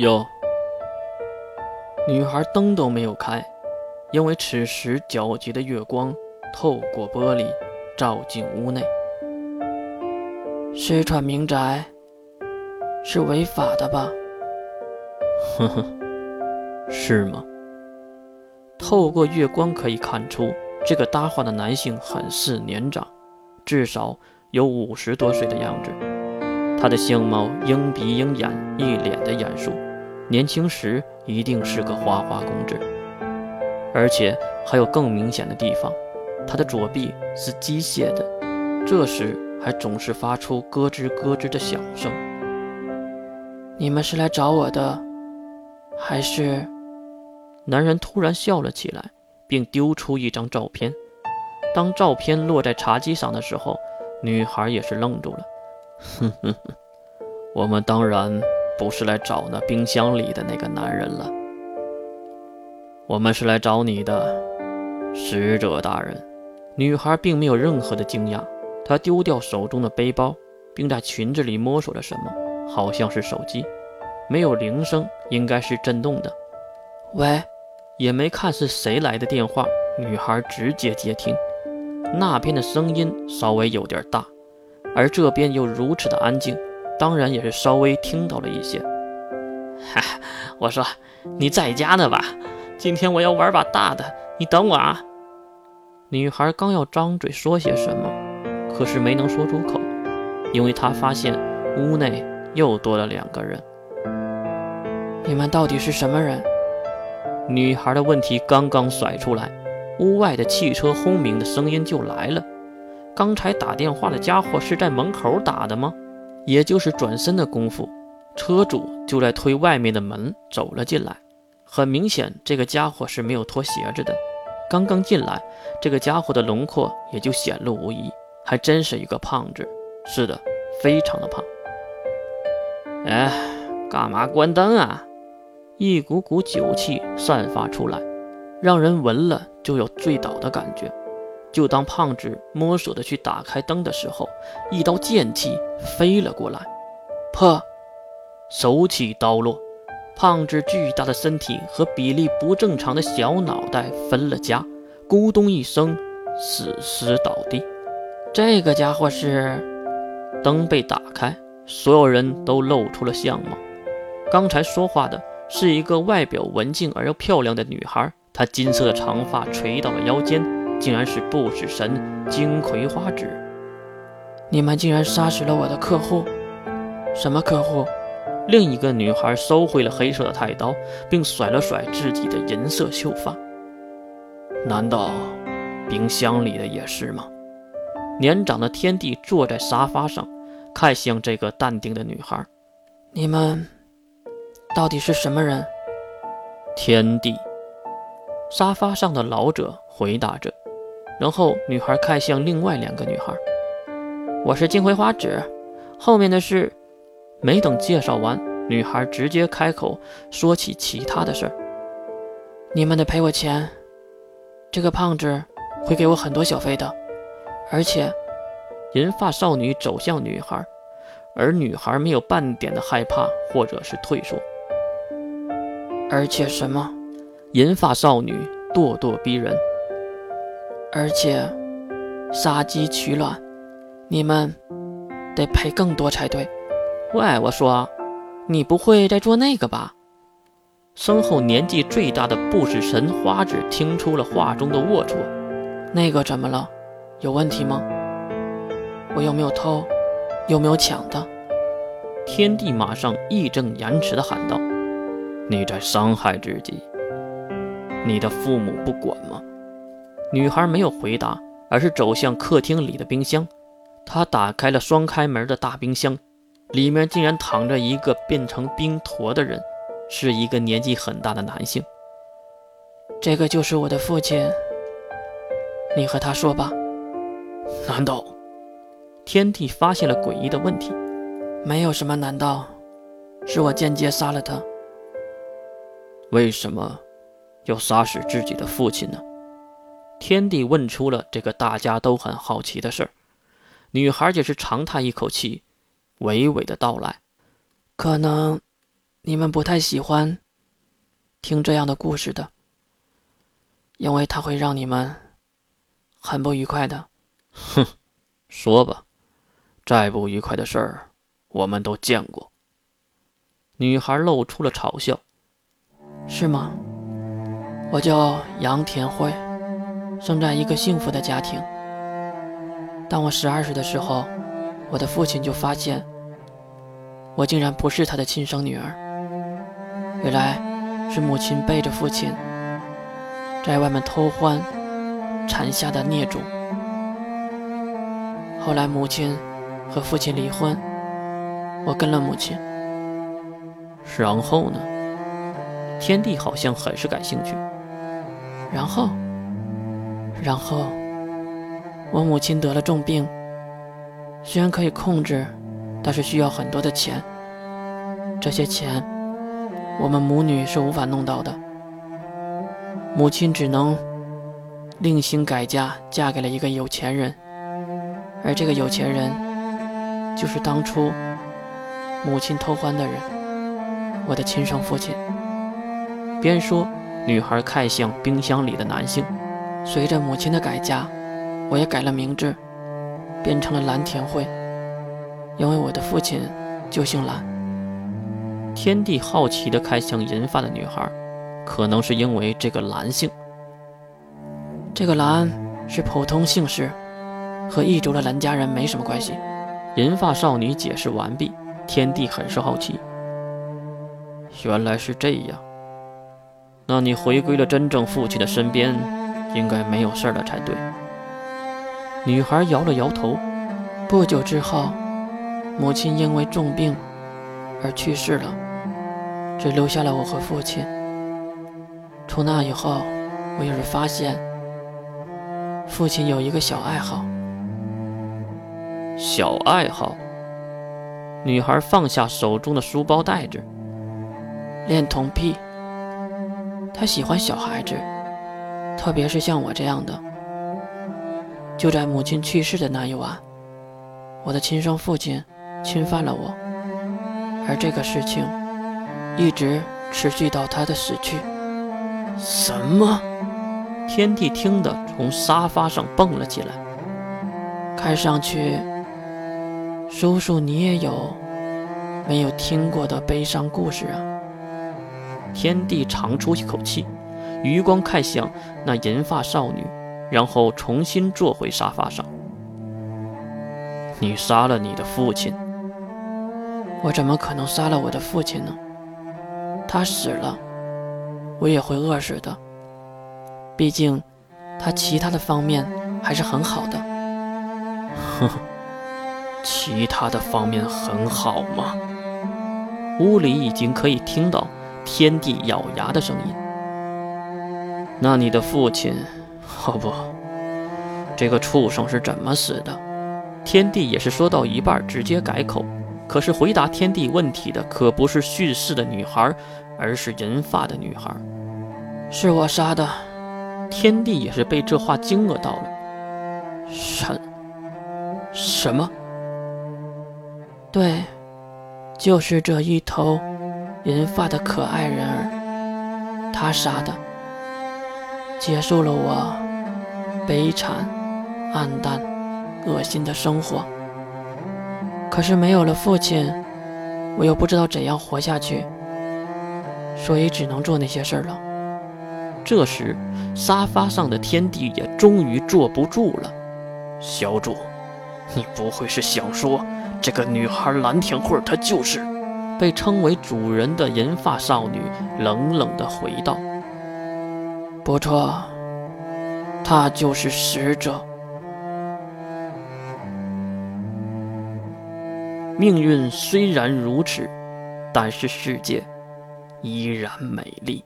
有。女孩灯都没有开，因为此时皎洁的月光透过玻璃照进屋内。私闯民宅是违法的吧？呵呵，是吗？透过月光可以看出，这个搭话的男性很是年长，至少有五十多岁的样子。他的相貌鹰鼻鹰眼，一脸的严肃。年轻时一定是个花花公子，而且还有更明显的地方，他的左臂是机械的，这时还总是发出咯吱咯吱的响声。你们是来找我的，还是？男人突然笑了起来，并丢出一张照片。当照片落在茶几上的时候，女孩也是愣住了。哼哼哼，我们当然。不是来找那冰箱里的那个男人了，我们是来找你的使者大人。女孩并没有任何的惊讶，她丢掉手中的背包，并在裙子里摸索着什么，好像是手机，没有铃声，应该是震动的。喂，也没看是谁来的电话，女孩直接接听。那边的声音稍微有点大，而这边又如此的安静。当然也是稍微听到了一些。哈，我说你在家呢吧？今天我要玩把大的，你等我啊！女孩刚要张嘴说些什么，可是没能说出口，因为她发现屋内又多了两个人。你们到底是什么人？女孩的问题刚刚甩出来，屋外的汽车轰鸣的声音就来了。刚才打电话的家伙是在门口打的吗？也就是转身的功夫，车主就在推外面的门走了进来。很明显，这个家伙是没有脱鞋子的。刚刚进来，这个家伙的轮廓也就显露无遗，还真是一个胖子。是的，非常的胖。哎，干嘛关灯啊？一股股酒气散发出来，让人闻了就有醉倒的感觉。就当胖子摸索着去打开灯的时候，一刀剑气飞了过来，破，手起刀落，胖子巨大的身体和比例不正常的小脑袋分了家，咕咚一声死尸倒地。这个家伙是……灯被打开，所有人都露出了相貌。刚才说话的是一个外表文静而又漂亮的女孩，她金色的长发垂到了腰间。竟然是不死神金葵花指！你们竟然杀死了我的客户！什么客户？另一个女孩收回了黑色的太刀，并甩了甩自己的银色秀发。难道冰箱里的也是吗？年长的天帝坐在沙发上，看向这个淡定的女孩：“你们到底是什么人？”天帝。沙发上的老者回答着。然后，女孩看向另外两个女孩：“我是金葵花指，后面的事……”没等介绍完，女孩直接开口说起其他的事儿：“你们得赔我钱，这个胖子会给我很多小费的，而且……”银发少女走向女孩，而女孩没有半点的害怕或者是退缩。而且什么？银发少女咄咄逼人。而且，杀鸡取卵，你们得赔更多才对。喂，我说，你不会在做那个吧？身后年纪最大的不死神花子听出了话中的龌龊。那个怎么了？有问题吗？我有没有偷？有没有抢的？天帝马上义正言辞地喊道：“你在伤害自己，你的父母不管吗？”女孩没有回答，而是走向客厅里的冰箱。她打开了双开门的大冰箱，里面竟然躺着一个变成冰坨的人，是一个年纪很大的男性。这个就是我的父亲，你和他说吧。难道天帝发现了诡异的问题？没有什么难道，是我间接杀了他。为什么要杀死自己的父亲呢？天帝问出了这个大家都很好奇的事儿，女孩也是长叹一口气，娓娓的道来：“可能你们不太喜欢听这样的故事的，因为它会让你们很不愉快的。哼，说吧，再不愉快的事儿我们都见过。女孩露出了嘲笑。是吗？我叫杨田慧，生在一个幸福的家庭。当我十二岁的时候，我的父亲就发现我竟然不是他的亲生女儿。原来是母亲背着父亲在外面偷欢产下的孽种。后来母亲和父亲离婚，我跟了母亲。然后呢？天地好像很是感兴趣。然后，然后我母亲得了重病，虽然可以控制，但是需要很多的钱。这些钱。我们母女是无法弄到的，母亲只能另行改嫁，嫁给了一个有钱人，而这个有钱人就是当初母亲偷欢的人，我的亲生父亲。边说，女孩看向冰箱里的男性。随着母亲的改嫁，我也改了名字，变成了蓝田慧，因为我的父亲就姓蓝。天帝好奇地看向银发的女孩，可能是因为这个蓝姓。这个蓝是普通姓氏，和异族的蓝家人没什么关系。银发少女解释完毕，天帝很是好奇。原来是这样，那你回归了真正父亲的身边，应该没有事了才对。女孩摇了摇头。不久之后，母亲因为重病。而去世了，只留下了我和父亲。从那以后，我有时发现，父亲有一个小爱好。小爱好。女孩放下手中的书包袋子，恋童癖。他喜欢小孩子，特别是像我这样的。就在母亲去世的那一晚，我的亲生父亲侵犯了我。而这个事情一直持续到他的死去。什么？天帝听得从沙发上蹦了起来。看上去，叔叔你也有没有听过的悲伤故事啊？天帝长出一口气，余光看向那银发少女，然后重新坐回沙发上。你杀了你的父亲。我怎么可能杀了我的父亲呢？他死了，我也会饿死的。毕竟，他其他的方面还是很好的。哼，其他的方面很好吗？屋里已经可以听到天地咬牙的声音。那你的父亲，哦不，这个畜生是怎么死的？天地也是说到一半直接改口。可是回答天帝问题的可不是叙事的女孩，而是银发的女孩。是我杀的。天帝也是被这话惊愕到了。什什么？对，就是这一头银发的可爱人儿，他杀的，结束了我悲惨、暗淡、恶心的生活。可是没有了父亲，我又不知道怎样活下去，所以只能做那些事儿了。这时，沙发上的天帝也终于坐不住了。小主，你不会是想说，这个女孩蓝田慧她就是被称为主人的银发少女？冷冷地回道：“不错，他就是使者。”命运虽然如此，但是世界依然美丽。